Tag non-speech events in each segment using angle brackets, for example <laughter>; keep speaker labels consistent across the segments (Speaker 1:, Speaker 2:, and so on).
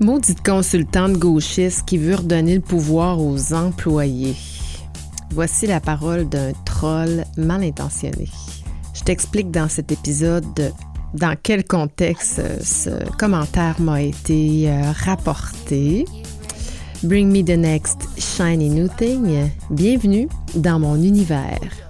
Speaker 1: Maudite consultante gauchiste qui veut redonner le pouvoir aux employés. Voici la parole d'un troll mal intentionné. Je t'explique dans cet épisode dans quel contexte ce commentaire m'a été euh, rapporté. Bring me the next shiny new thing. Bienvenue dans mon univers.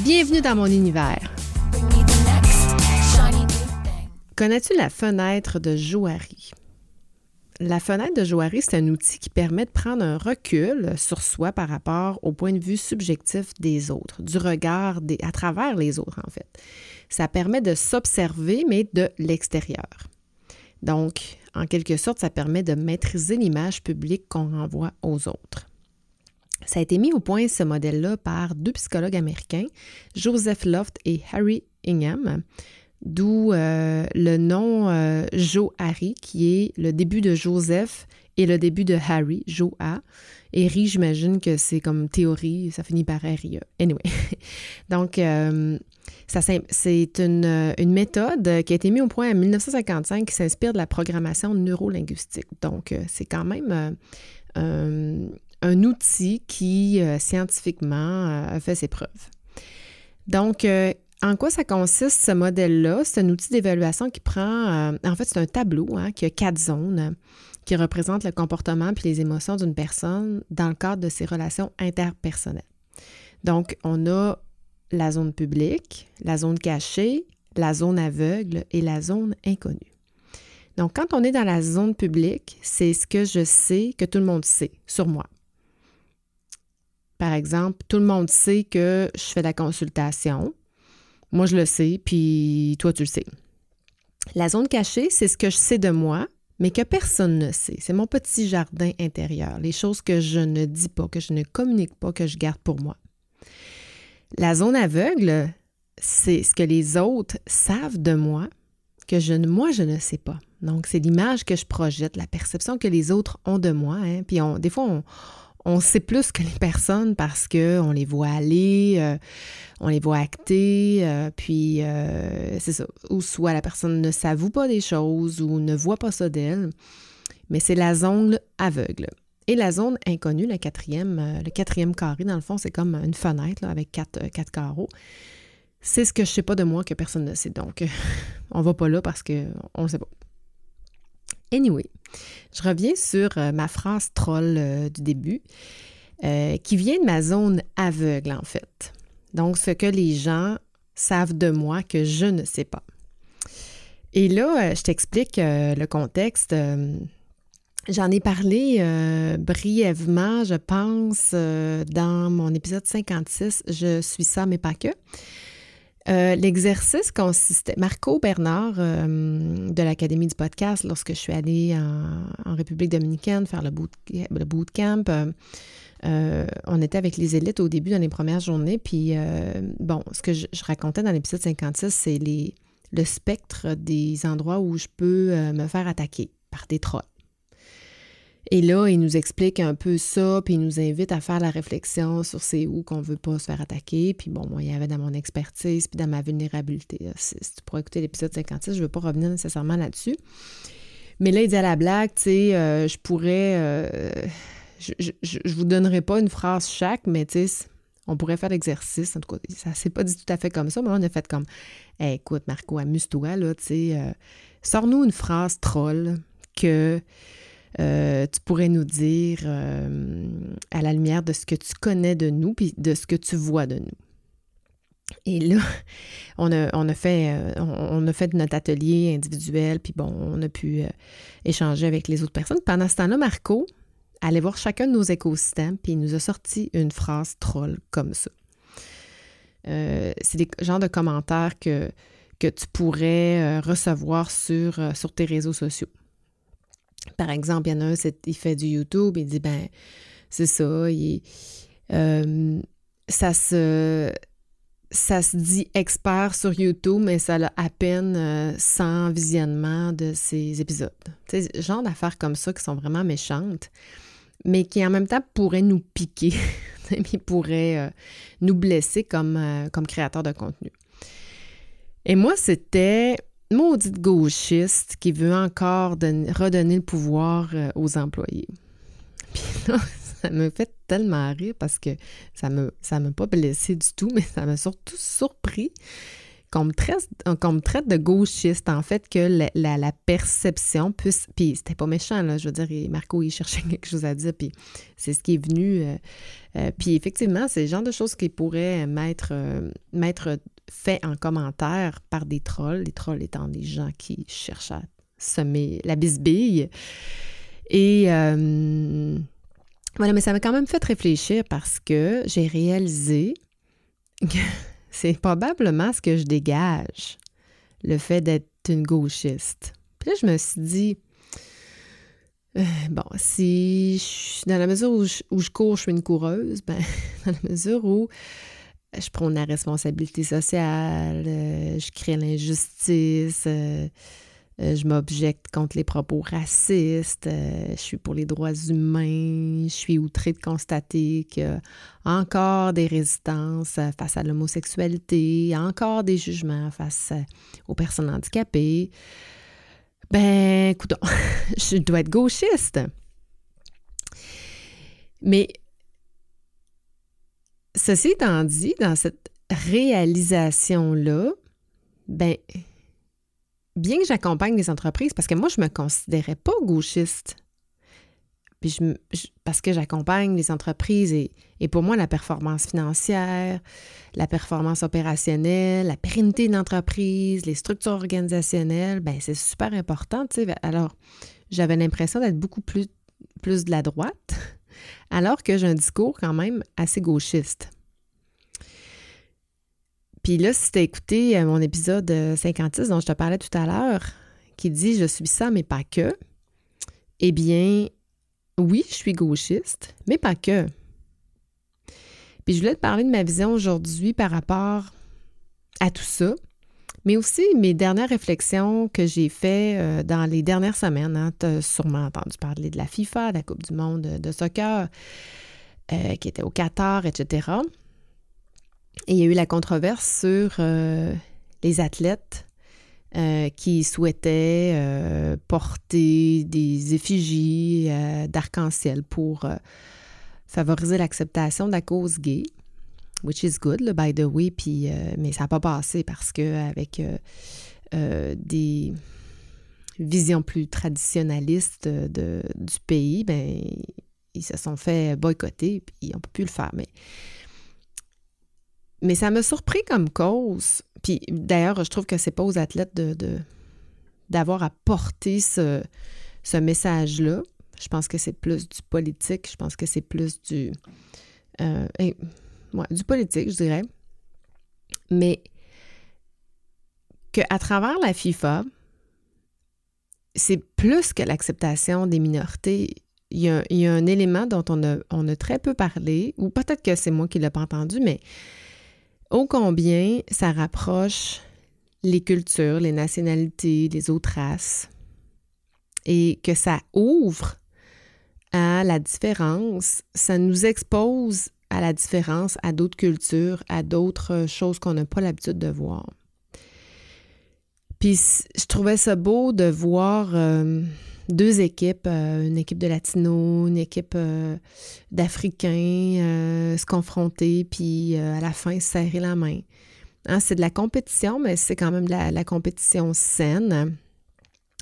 Speaker 1: Bienvenue dans mon univers. Connais-tu la fenêtre de Johari? La fenêtre de Johari, c'est un outil qui permet de prendre un recul sur soi par rapport au point de vue subjectif des autres, du regard à travers les autres, en fait. Ça permet de s'observer, mais de l'extérieur. Donc, en quelque sorte, ça permet de maîtriser l'image publique qu'on renvoie aux autres. Ça a été mis au point, ce modèle-là, par deux psychologues américains, Joseph Loft et Harry Ingham, d'où euh, le nom euh, Joe Harry, qui est le début de Joseph et le début de Harry, Joe A. Et Ri, j'imagine que c'est comme théorie, ça finit par R-I-E. Anyway. <laughs> Donc, euh, c'est une, une, méthode qui a été mise au point en 1955 qui s'inspire de la programmation neurolinguistique. Donc, c'est quand même un outil qui, scientifiquement, a fait ses preuves. Donc, en quoi ça consiste, ce modèle-là? C'est un outil d'évaluation qui prend, euh, en fait, c'est un tableau hein, qui a quatre zones euh, qui représentent le comportement puis les émotions d'une personne dans le cadre de ses relations interpersonnelles. Donc, on a la zone publique, la zone cachée, la zone aveugle et la zone inconnue. Donc, quand on est dans la zone publique, c'est ce que je sais que tout le monde sait sur moi. Par exemple, tout le monde sait que je fais la consultation, moi, je le sais, puis toi, tu le sais. La zone cachée, c'est ce que je sais de moi, mais que personne ne sait. C'est mon petit jardin intérieur, les choses que je ne dis pas, que je ne communique pas, que je garde pour moi. La zone aveugle, c'est ce que les autres savent de moi, que je, moi, je ne sais pas. Donc, c'est l'image que je projette, la perception que les autres ont de moi. Hein. Puis, on, des fois, on, on sait plus que les personnes parce qu'on les voit aller, euh, on les voit acter, euh, puis euh, c'est ça. Ou soit la personne ne s'avoue pas des choses ou ne voit pas ça d'elle, mais c'est la zone aveugle. Et la zone inconnue, le quatrième, le quatrième carré, dans le fond, c'est comme une fenêtre avec quatre, quatre carreaux. C'est ce que je sais pas de moi que personne ne sait. Donc, <laughs> on va pas là parce qu'on ne sait pas. Anyway, je reviens sur euh, ma phrase troll euh, du début, euh, qui vient de ma zone aveugle, en fait. Donc, ce que les gens savent de moi que je ne sais pas. Et là, je t'explique le contexte. J'en ai parlé brièvement, je pense, dans mon épisode 56, Je suis ça, mais pas que. Euh, l'exercice consistait. Marco Bernard euh, de l'Académie du podcast, lorsque je suis allée en, République dominicaine faire le, bootcamp, euh, on était avec les élites au début dans les premières journées. Puis, bon, ce que je, racontais dans l'épisode 56, c'est le spectre des endroits où je peux me faire attaquer par des trolls. Et là, il nous explique un peu ça, puis il nous invite à faire la réflexion sur c'est où qu'on veut pas se faire attaquer. Puis bon, moi, il y avait dans mon expertise, puis dans ma vulnérabilité. Si, tu pourrais écouter l'épisode 56, je ne veux pas revenir nécessairement là-dessus. Mais là, il dit à la blague, tu sais, euh, je pourrais... Euh, je, ne vous donnerai pas une phrase chaque, mais tu sais, on pourrait faire l'exercice. En tout cas, ça s'est pas dit tout à fait comme ça, mais on a fait comme écoute, Marco, amuse-toi, là, tu sais, euh, sors-nous une phrase troll que euh, tu pourrais nous dire euh, à la lumière de ce que tu connais de nous, puis de ce que tu vois de nous. Et là, <laughs> on a, fait, euh, on a fait notre atelier individuel, puis bon, on a pu échanger avec les autres personnes. Pendant ce temps-là, Marco allait voir chacun de nos écosystèmes, puis il nous a sorti une phrase troll comme ça. c'est des genres de commentaires que, tu pourrais recevoir sur tes réseaux sociaux. Par exemple, il y en a un, il fait du YouTube, il dit, ben, c'est ça, il, euh, ça se dit expert sur YouTube, mais ça a à peine 100 euh, visionnements de ces épisodes. Tu sais, genre d'affaires comme ça qui sont vraiment méchantes, mais qui en même temps pourraient nous piquer, <laughs> qui pourraient euh, nous blesser comme, euh, comme de contenu. Et moi, c'était maudite gauchiste qui veut encore redonner le pouvoir aux employés. <laughs> Puis là, ça me fait tellement rire parce que ça ne m'a pas blessé du tout, mais ça m'a surtout surpris qu'on me, traite, traite de gauchiste, en fait, que la, perception puisse. Puis c'était pas méchant, là, je veux dire, Marco, il cherchait <laughs> quelque chose à dire, puis c'est ce qui est venu. Euh, euh, puis effectivement, c'est le genre de choses qui pourraient m'être, euh, fait en commentaire par des trolls, les trolls étant des gens qui cherchent à semer la bisbille. Et voilà, mais ça m'a quand même fait réfléchir parce que j'ai réalisé que c'est probablement ce que je dégage, le fait d'être une gauchiste. Puis là, je me suis dit, euh, bon, si dans la mesure où je, cours, je suis une coureuse, ben, <laughs> dans la mesure où je prends la responsabilité sociale, euh, je crée l'injustice, euh, euh, je m'objecte contre les propos racistes. Euh, je suis pour les droits humains. Je suis outrée de constater qu'il y a encore des résistances euh, face à l'homosexualité, encore des jugements face aux personnes handicapées. Ben, écoute, <laughs> je dois être gauchiste. Mais ceci étant dit, dans cette réalisation-là, ben, bien que j'accompagne des entreprises, parce que moi, je ne me considérais pas gauchiste. Parce que j'accompagne les entreprises et, pour moi, la performance financière, la performance opérationnelle, la pérennité de l'entreprise, les structures organisationnelles, ben c'est super important. Alors, j'avais l'impression d'être beaucoup plus de la droite, <laughs> alors que j'ai un discours quand même assez gauchiste. Puis là, si tu as écouté euh, mon épisode 56 dont je te parlais tout à l'heure, qui dit Je suis ça, mais pas que, eh bien, oui, je suis gauchiste, mais pas que. Puis je voulais te parler de ma vision aujourd'hui par rapport à tout ça, mais aussi mes dernières réflexions que j'ai faites euh, dans les dernières semaines. Hein. Tu as sûrement entendu parler de la FIFA, de la Coupe du monde de soccer, euh, qui était au Qatar, etc. Et il y a eu la controverse sur euh, les athlètes euh, qui souhaitaient euh, porter des effigies d'arc-en-ciel pour favoriser l'acceptation de la cause gay, which is good, by the way, puis, mais ça n'a pas passé parce qu'avec des visions plus traditionnalistes de, du pays, ben, ils se sont fait boycotter, puis on ne peut plus le faire. Mais mais ça m'a surpris comme cause. Puis d'ailleurs, je trouve que c'est pas aux athlètes de, d'avoir à porter ce, ce message-là. Je pense que c'est plus du politique. Je pense que c'est plus du. Euh, du politique, je dirais. Mais qu'à travers la FIFA, c'est plus que l'acceptation des minorités. Il y, a, un élément dont on a, on a très peu parlé, ou peut-être que c'est moi qui ne l'ai pas entendu, mais ô combien ça rapproche les cultures, les nationalités, les autres races, et que ça ouvre à la différence, ça nous expose à la différence, à d'autres cultures, à d'autres choses qu'on n'a pas l'habitude de voir. Puis je trouvais ça beau de voir euh, deux équipes, euh, une équipe de Latino, une équipe euh, d'Africains euh, se confronter, puis à la fin se serrer la main. Hein, c'est de la compétition, mais c'est quand même de la, compétition saine.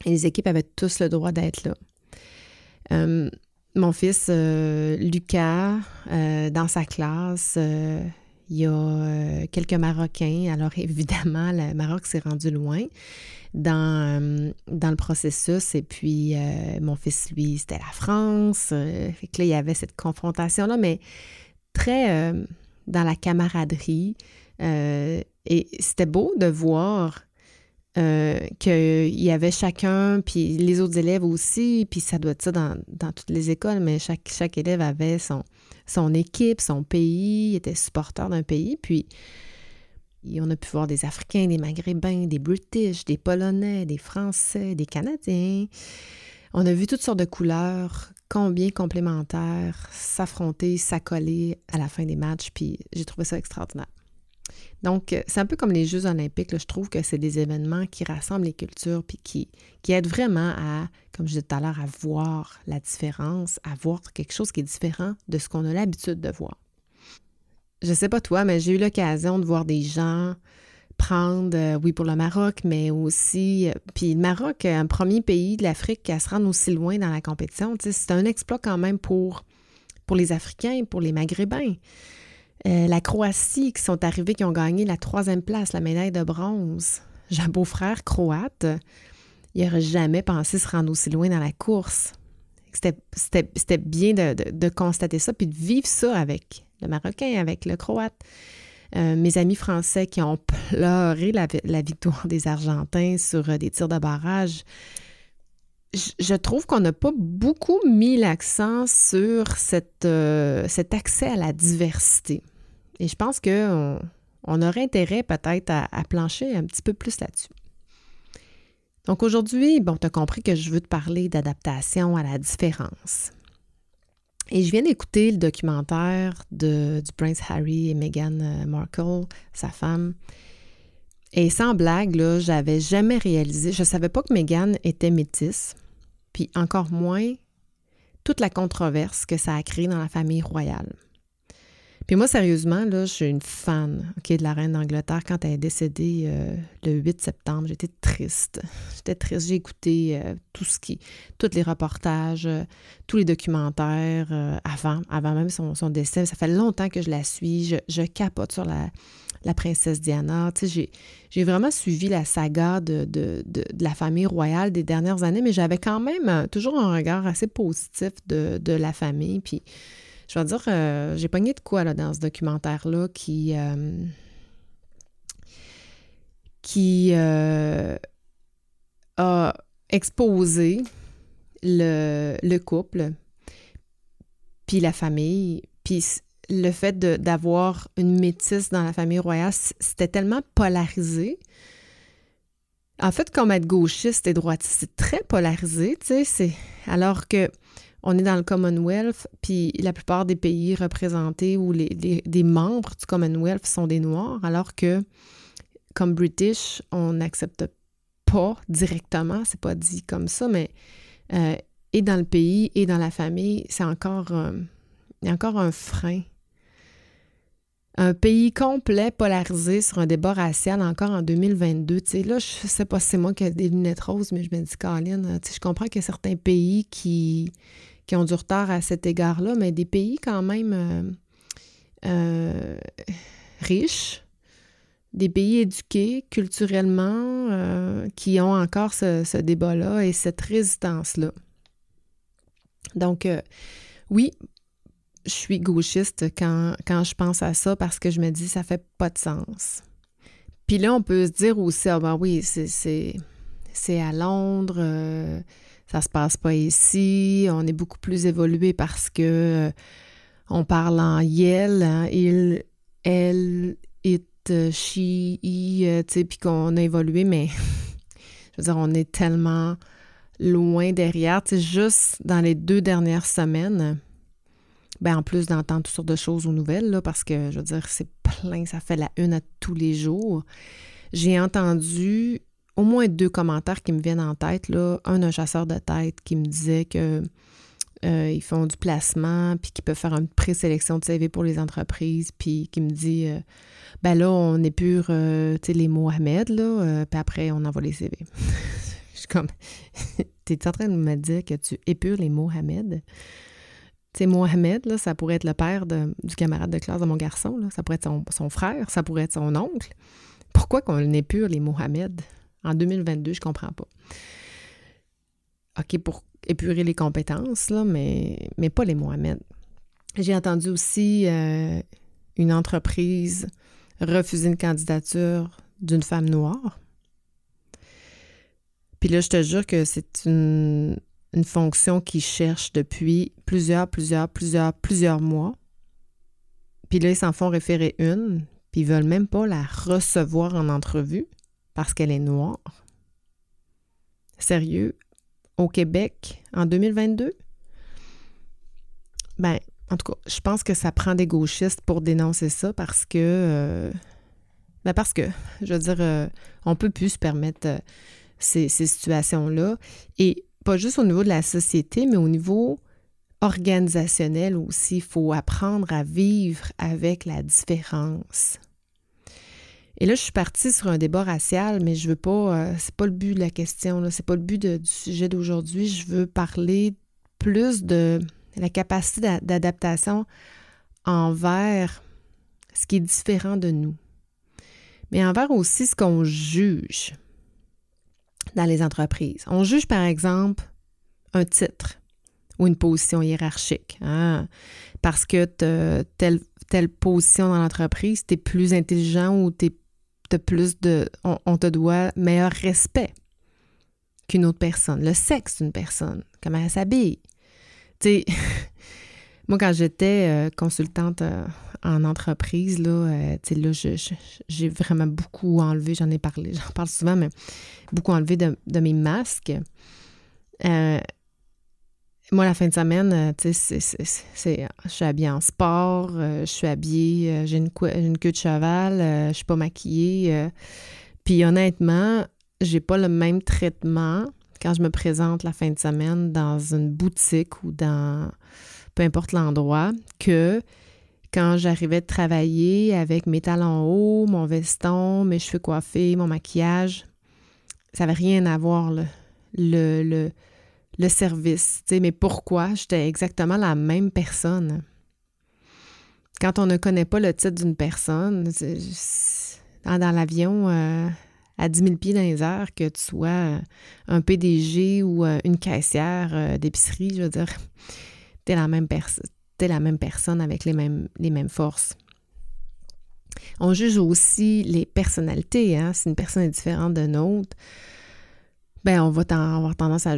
Speaker 1: Et les équipes avaient tous le droit d'être là. mon fils Lucas, dans sa classe, il y a quelques Marocains. Alors évidemment, le Maroc s'est rendu loin dans, euh, dans le processus. Et puis, euh, mon fils, lui, c'était la France. Euh, fait que là, il y avait cette confrontation-là, mais très dans la camaraderie. et c'était beau de voir euh, qu'il y avait chacun, puis les autres élèves aussi, puis ça doit être ça dans, toutes les écoles, mais chaque, chaque élève avait son, son équipe, son pays, était supporter d'un pays, puis on a pu voir des Africains, des Maghrébins, des British, des Polonais, des Français, des Canadiens. On a vu toutes sortes de couleurs, combien complémentaires, s'affronter, s'accoler à la fin des matchs, puis j'ai trouvé ça extraordinaire. Donc, euh, c'est un peu comme les Jeux olympiques. je trouve que c'est des événements qui rassemblent les cultures puis qui, aident vraiment à, comme je disais tout à l'heure, à voir la différence, à voir quelque chose qui est différent de ce qu'on a l'habitude de voir. Je sais pas toi, mais j'ai eu l'occasion de voir des gens prendre, euh, oui, pour le Maroc, mais aussi, euh, puis le Maroc, un premier pays de l'Afrique à se rendre aussi loin dans la compétition, c'est un exploit quand même pour, pour les Africains, pour les Maghrébins. Euh, la Croatie qui sont arrivés, qui ont gagné la troisième place, la médaille de bronze. J'ai un beau-frère croate. Il n'aurait jamais pensé se rendre aussi loin dans la course. C'était bien de, constater ça, puis de vivre ça avec le Marocain, avec le Croate. Euh, mes amis français qui ont <laughs> pleuré la, victoire des Argentins sur euh, des tirs de barrage. Je, trouve qu'on n'a pas beaucoup mis l'accent sur cette, cet accès à la diversité. Et je pense qu'on on aurait intérêt peut-être à, plancher un petit peu plus là-dessus. Donc aujourd'hui, bon, tu as compris que je veux te parler d'adaptation à la différence. Et je viens d'écouter le documentaire de, du Prince Harry et Meghan euh, Markle, sa femme. Et sans blague, là, j'avais jamais réalisé, je savais pas que Meghan était métisse, puis encore moins toute la controverse que ça a créé dans la famille royale. Puis moi, sérieusement, là, je suis une fan de la reine d'Angleterre. Quand elle est décédée euh, le 8 septembre, j'étais triste. J'étais triste. J'ai écouté euh, tout ce qui, tous les reportages, euh, tous les documentaires avant, avant même son, décès. Ça fait longtemps que je la suis. Je, capote sur la, la princesse Diana. J'ai vraiment suivi la saga de, la famille royale des dernières années, mais j'avais quand même toujours un regard assez positif de, la famille. Je vais dire, euh, j'ai pogné de quoi là, dans ce documentaire-là qui, euh, qui euh, a exposé le, couple, puis la famille, puis le fait d'avoir une métisse dans la famille royale, c'était tellement polarisé. En fait, comme être gauchiste et droitiste, c'est très polarisé, tu sais, alors que on est dans le Commonwealth, puis la plupart des pays représentés ou les, des membres du Commonwealth sont des Noirs, alors que, comme British, on n'accepte pas directement, c'est pas dit comme ça, mais euh, et dans le pays et dans la famille, c'est encore, euh, y a encore un frein. Un pays complet polarisé sur un débat racial encore en 2022. Tu sais, là, je sais pas si c'est moi qui ai des lunettes roses, mais je me dis, Caroline, tu sais, je comprends qu'il y a certains pays qui, qui ont du retard à cet égard-là, mais des pays quand même euh, euh, riches, des pays éduqués culturellement, euh, qui ont encore ce, débat-là et cette résistance-là. Donc, oui, je suis gauchiste quand, quand, je pense à ça parce que je me dis ça fait pas de sens. Puis là, on peut se dire aussi, ah ben oui, c'est à Londres, ça se passe pas ici, on est beaucoup plus évolué parce que euh, on parle en yel, hein, il, elle, it, she, i, euh, tu sais, puis qu'on a évolué, mais <laughs> je veux dire, on est tellement loin derrière, tu sais, juste dans les deux dernières semaines, ben en plus d'entendre toutes sortes de choses aux nouvelles, là, parce que, je veux dire, c'est plein, ça fait la une à tous les jours. J'ai entendu au moins deux commentaires qui me viennent en tête. Un, un chasseur de tête qui me disait que euh, font du placement, puis qu'ils peuvent faire une présélection de CV pour les entreprises, puis qui me dit euh, ben là, on épure euh, les Mohamed, là, puis après, on envoie les CV. <laughs> Je suis comme T'es en train de me dire que tu épures les Mohamed? Tu Mohamed, là, ça pourrait être le père du camarade de classe de mon garçon, ça pourrait être son, son frère, ça pourrait être son oncle. Pourquoi qu'on épure les Mohamed? En 2022, je comprends pas. OK, pour épurer les compétences, là, mais, mais pas les Mohamed. J'ai entendu aussi euh, une entreprise refuser une candidature d'une femme noire. Puis là, je te jure que c'est une, une fonction qu'ils cherchent depuis plusieurs, plusieurs, plusieurs, plusieurs mois. Puis là, ils s'en font référer une, puis ils veulent même pas la recevoir en entrevue parce qu'elle est noire. Sérieux, au Québec, en 2022? Ben, en tout cas, je pense que ça prend des gauchistes pour dénoncer ça parce que... Euh, ben parce que, je veux dire, euh, on peut plus se permettre euh, ces situations-là. Et pas juste au niveau de la société, mais au niveau organisationnel aussi. Il faut apprendre à vivre avec la différence. Et là, je suis partie sur un débat racial, mais je veux pas, euh, c'est pas le but de la question, c'est pas le but du sujet d'aujourd'hui. Je veux parler plus de la capacité d'adaptation envers ce qui est différent de nous, mais envers aussi ce qu'on juge dans les entreprises. On juge, par exemple, un titre ou une position hiérarchique. Hein, parce que telle, telle position dans l'entreprise, tu es plus intelligent ou tu plus. On, te doit meilleur respect qu'une autre personne. Le sexe d'une personne, comment elle s'habille. <laughs> Moi, quand j'étais euh, consultante euh, en entreprise, là, euh, j'ai vraiment beaucoup enlevé, j'en ai parlé, <laughs> j'en parle souvent, mais beaucoup enlevé de mes masques. Moi, la fin de semaine, euh, tu sais, je suis habillée en sport, euh, je suis habillée, euh, j'ai une, queue de cheval, je suis pas maquillée. puis honnêtement, j'ai pas le même traitement quand je me présente la fin de semaine dans une boutique ou dans peu importe l'endroit que quand j'arrivais de travailler avec mes talons hauts, mon veston, mes cheveux coiffés, mon maquillage. Ça n'avait rien à voir, le, le le service. Mais pourquoi? J'étais exactement la même personne? Quand on ne connaît pas le titre d'une personne, dans, l'avion, euh, à 10 000 pieds dans les airs, que tu sois euh, un PDG ou euh, une caissière d'épicerie, je veux dire, tu es la même personne. la même personne avec les mêmes, les mêmes forces. On juge aussi les personnalités. Hein? Si une personne est différente d'une autre, ben on va avoir tendance à,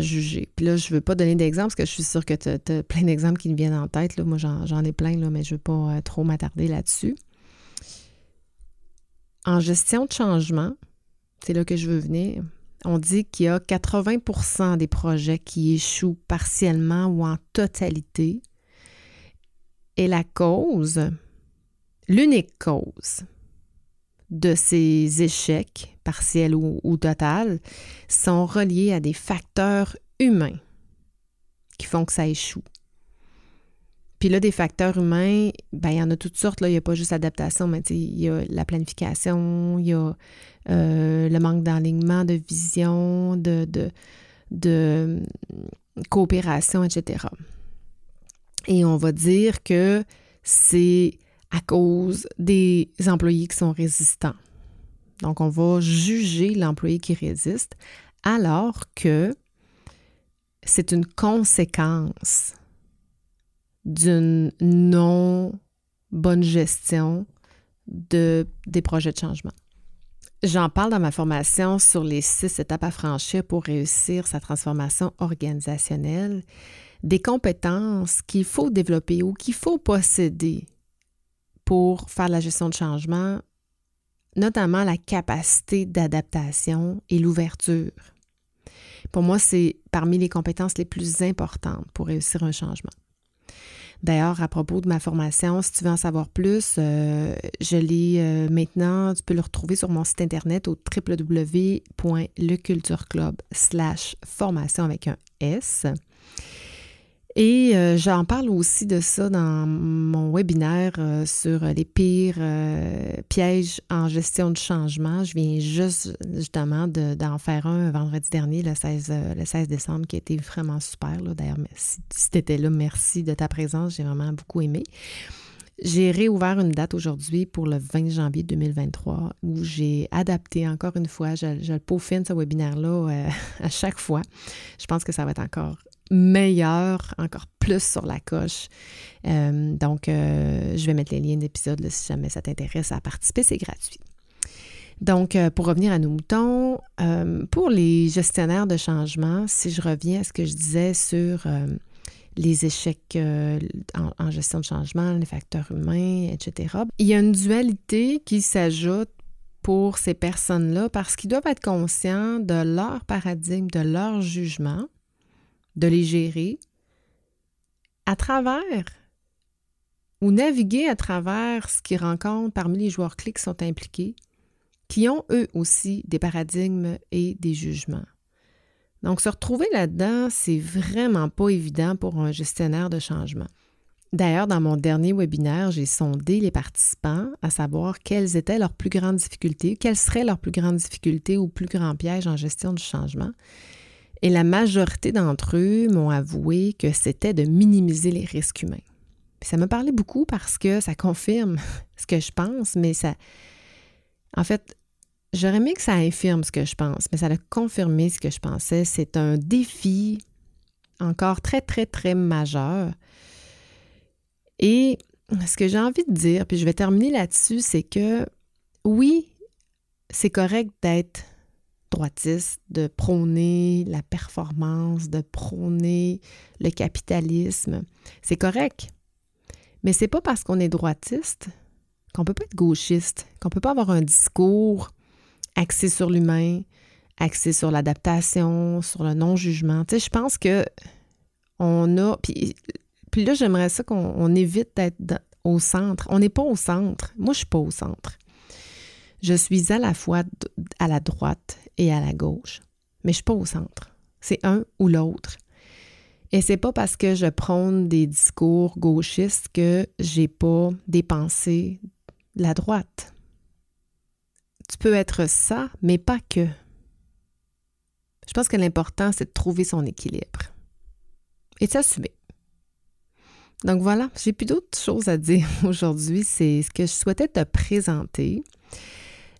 Speaker 1: juger. Puis là, je ne veux pas donner d'exemples parce que je suis sûre que tu as, plein d'exemples qui me viennent en tête. Là. Moi, j'en ai plein, là, mais je ne veux pas euh, trop m'attarder là-dessus. En gestion de changement, c'est là que je veux venir. On dit qu'il y a 80% des projets qui échouent partiellement ou en totalité. Et la cause, l'unique cause, de ces échecs, partiels ou, ou sont reliés à des facteurs humains qui font que ça échoue. Puis là, des facteurs humains, ben, il y en a toutes sortes. Là. Il n'y a pas juste l'adaptation, mais il y a la planification, il y a euh, le manque d'enlignement, de vision, de, de coopération, etc. Et on va dire que c'est à cause des employés qui sont résistants. Donc, on va juger l'employé qui résiste alors que c'est une conséquence d'une non bonne gestion de, des projets de changement. J'en parle dans ma formation sur les six étapes à franchir pour réussir sa transformation organisationnelle, des compétences qu'il faut développer ou qu'il faut posséder pour faire la gestion de changement, notamment la capacité d'adaptation et l'ouverture. Pour moi, c'est parmi les compétences les plus importantes pour réussir un changement. D'ailleurs, à propos de ma formation, si tu veux en savoir plus, euh, je l'ai euh, maintenant, tu peux le retrouver sur mon site internet au www.lecultureclub slash formation avec un S. Et euh, j'en parle aussi de ça dans mon webinaire euh, sur les pires euh, pièges en gestion de changement. Je viens juste justement d'en faire un vendredi dernier, le 16, le 16 décembre, qui a été vraiment super. D'ailleurs, si, si tu étais là, merci de ta présence. J'ai vraiment beaucoup aimé. J'ai réouvert une date aujourd'hui pour le 20 janvier 2023 où j'ai adapté encore une fois, je, je le peaufine ce webinaire-là <laughs> à chaque fois. Je pense que ça va être encore meilleur, encore plus sur la coche. Euh, donc, euh, je vais mettre les liens d'épisode si jamais ça t'intéresse à participer, c'est gratuit. Donc, euh, pour revenir à nos moutons, pour les gestionnaires de changement, si je reviens à ce que je disais sur les échecs en, gestion de changement, les facteurs humains, etc., il y a une dualité qui s'ajoute pour ces personnes-là parce qu'ils doivent être conscients de leur paradigme, de leur jugement, de les gérer à travers ou naviguer à travers ce qu'ils rencontrent parmi les joueurs clés qui sont impliqués qui ont eux aussi des paradigmes et des jugements. Donc, se retrouver là-dedans, c'est vraiment pas évident pour un gestionnaire de changement. D'ailleurs, dans mon dernier webinaire, j'ai sondé les participants à savoir quelles étaient leurs plus grandes difficultés, quelles seraient leurs plus grandes difficultés ou plus grands pièges en gestion du changement. Et la majorité d'entre eux m'ont avoué que c'était de minimiser les risques humains. ça me parlait beaucoup parce que ça confirme <laughs> ce que je pense, mais ça, en fait, j'aurais aimé que ça infirme ce que je pense, mais ça a confirmé ce que je pensais. C'est un défi encore très, très, très majeur. Et ce que j'ai envie de dire, puis je vais terminer là-dessus, c'est que oui, c'est correct d'être de prôner la performance, de prôner le capitalisme. C'est correct. Mais c'est pas parce qu'on est droitiste qu'on peut pas être gauchiste, qu'on peut pas avoir un discours axé sur l'humain, axé sur l'adaptation, sur le non-jugement. Tu sais, je pense que on a. Puis, puis là, j'aimerais ça qu'on évite d'être au centre. On n'est pas au centre. Moi, je suis pas au centre. Je suis à la fois à la droite et à la gauche, mais je suis pas au centre. C'est un ou l'autre. Et c'est pas parce que je prône des discours gauchistes que j'ai pas des pensées la droite. Tu peux être ça, mais pas que. Je pense que l'important, c'est de trouver son équilibre et de s'assumer. Donc voilà, j'ai plus d'autres choses à dire <laughs> aujourd'hui. C'est ce que je souhaitais te présenter.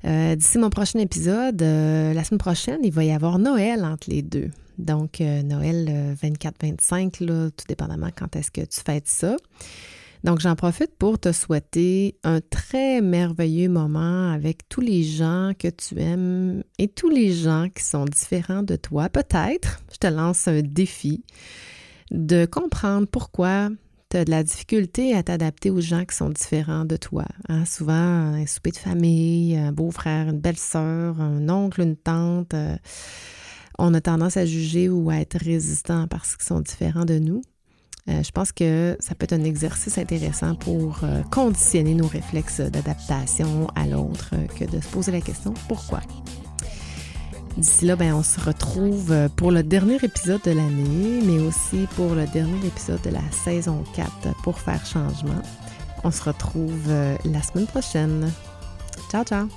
Speaker 1: Euh, d'ici mon prochain épisode, euh, la semaine prochaine, il va y avoir Noël entre les deux. Donc, euh, Noël 24-25, tout dépendamment quand est-ce que tu fêtes ça. Donc, j'en profite pour te souhaiter un très merveilleux moment avec tous les gens que tu aimes et tous les gens qui sont différents de toi. Peut-être, je te lance un défi de comprendre pourquoi de la difficulté à t'adapter aux gens qui sont différents de toi. Hein. Souvent, un souper de famille, un beau-frère, une belle-sœur, un oncle, une tante, euh, on a tendance à juger ou à être résistant parce qu'ils sont différents de nous. Euh, je pense que ça peut être un exercice intéressant pour euh, conditionner nos réflexes d'adaptation à l'autre que de se poser la question pourquoi? D'ici là, ben, on se retrouve euh, pour le dernier épisode de l'année, mais aussi pour le dernier épisode de la saison 4 pour faire changement. On se retrouve euh, la semaine prochaine. Ciao, ciao!